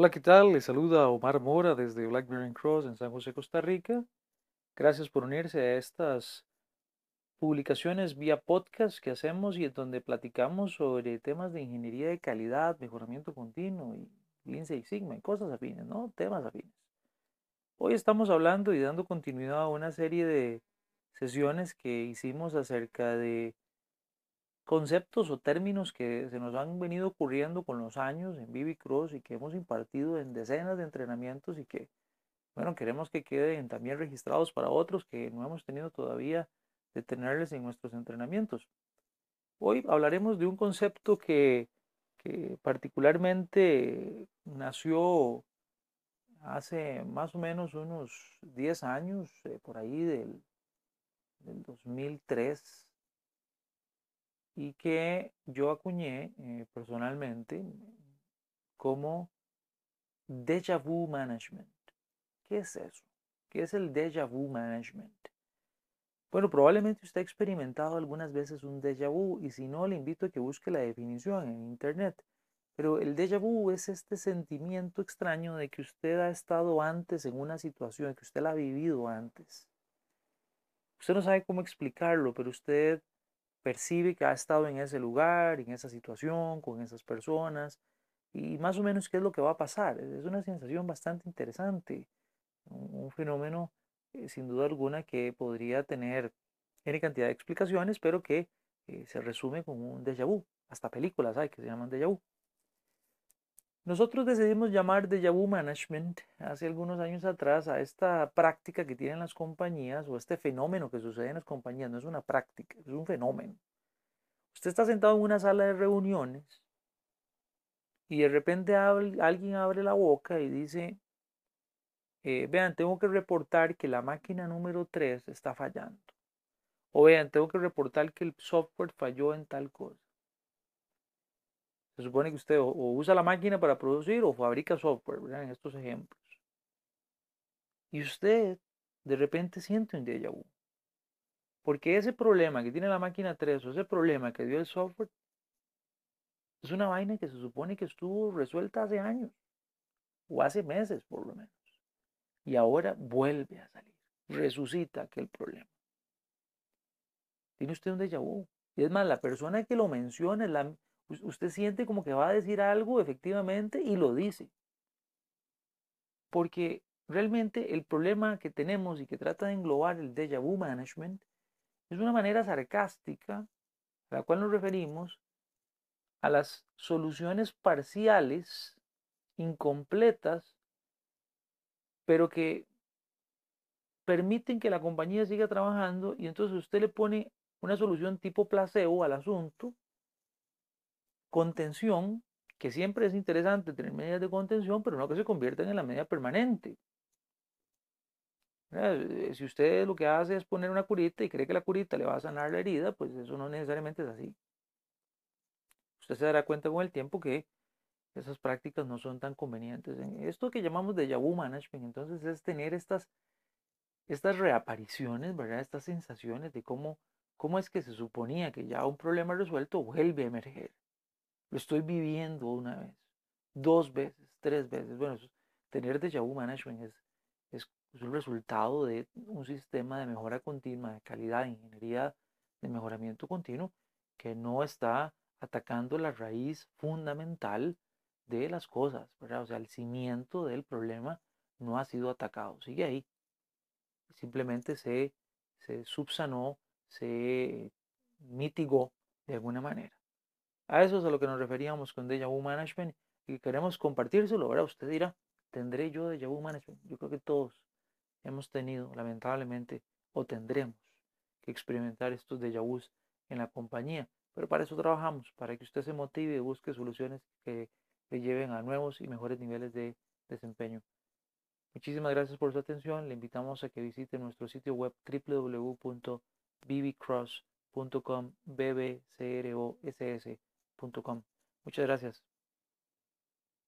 Hola, ¿qué tal? Les saluda Omar Mora desde Blackberry Cross en San José, Costa Rica. Gracias por unirse a estas publicaciones vía podcast que hacemos y en donde platicamos sobre temas de ingeniería de calidad, mejoramiento continuo y Lean Six Sigma y cosas afines, ¿no? Temas afines. Hoy estamos hablando y dando continuidad a una serie de sesiones que hicimos acerca de conceptos o términos que se nos han venido ocurriendo con los años en Vivi Cross y que hemos impartido en decenas de entrenamientos y que, bueno, queremos que queden también registrados para otros que no hemos tenido todavía de tenerles en nuestros entrenamientos. Hoy hablaremos de un concepto que, que particularmente nació hace más o menos unos 10 años, eh, por ahí del, del 2003 y que yo acuñé eh, personalmente como déjà vu management. ¿Qué es eso? ¿Qué es el déjà vu management? Bueno, probablemente usted ha experimentado algunas veces un déjà vu y si no, le invito a que busque la definición en internet. Pero el déjà vu es este sentimiento extraño de que usted ha estado antes en una situación, que usted la ha vivido antes. Usted no sabe cómo explicarlo, pero usted percibe que ha estado en ese lugar, en esa situación, con esas personas, y más o menos qué es lo que va a pasar. Es una sensación bastante interesante, un, fenómeno eh, sin duda alguna que podría tener N cantidad de explicaciones, pero que eh, se resume con un déjà vu. Hasta películas hay que se llaman déjà vu. Nosotros decidimos llamar Déjà Vu Management hace algunos años atrás a esta práctica que tienen las compañías o este fenómeno que sucede en las compañías. No es una práctica, es un fenómeno. Usted está sentado en una sala de reuniones y de repente alguien abre la boca y dice, eh, vean, tengo que reportar que la máquina número 3 está fallando. O vean, tengo que reportar que el software falló en tal cosa. Se supone que usted o, usa la máquina para producir o fabrica software. En estos ejemplos. Y usted de repente siente un déjà vu. Porque ese problema que tiene la máquina 3 o ese problema que dio el software es una vaina que se supone que estuvo resuelta hace años o hace meses por lo menos. Y ahora vuelve a salir, resucita aquel problema. Tiene usted un déjà vu. Y es más, la persona que lo menciona es la, usted siente como que va a decir algo efectivamente y lo dice. Porque realmente el problema que tenemos y que trata de englobar el déjà vu management es una manera sarcástica a la cual nos referimos a las soluciones parciales, incompletas, pero que permiten que la compañía siga trabajando y entonces usted le pone una solución tipo placebo al asunto contención, que siempre es interesante tener medidas de contención, pero no que se conviertan en la medida permanente. Eh, si usted lo que hace es poner una curita y cree que la curita le va a sanar la herida, pues eso no necesariamente es así. Usted se dará cuenta con el tiempo que esas prácticas no son tan convenientes. Esto que llamamos de vu management, entonces es tener estas, estas reapariciones, ¿verdad? Estas sensaciones de cómo, cómo es que se suponía que ya un problema resuelto vuelve a emerger. Lo estoy viviendo una vez, dos veces, tres veces. Bueno, tener déjà vu management es, es, un resultado de un sistema de mejora continua, de calidad, de ingeniería de mejoramiento continuo, que no está atacando la raíz fundamental de las cosas. O sea, el cimiento del problema no ha sido atacado, sigue ahí. Simplemente se, se subsanó, se mitigó de alguna manera. A eso es a lo que nos referíamos con Deja Vu Management y queremos compartírselo. Ahora usted dirá, ¿tendré yo Deja Vu Management? Yo creo que todos hemos tenido, lamentablemente, o tendremos que experimentar estos Deja en la compañía. Pero para eso trabajamos, para que usted se motive y busque soluciones que le lleven a nuevos y mejores niveles de desempeño. Muchísimas gracias por su atención. Le invitamos a que visite nuestro sitio web www.bbcross.com bbcross Muchas gracias.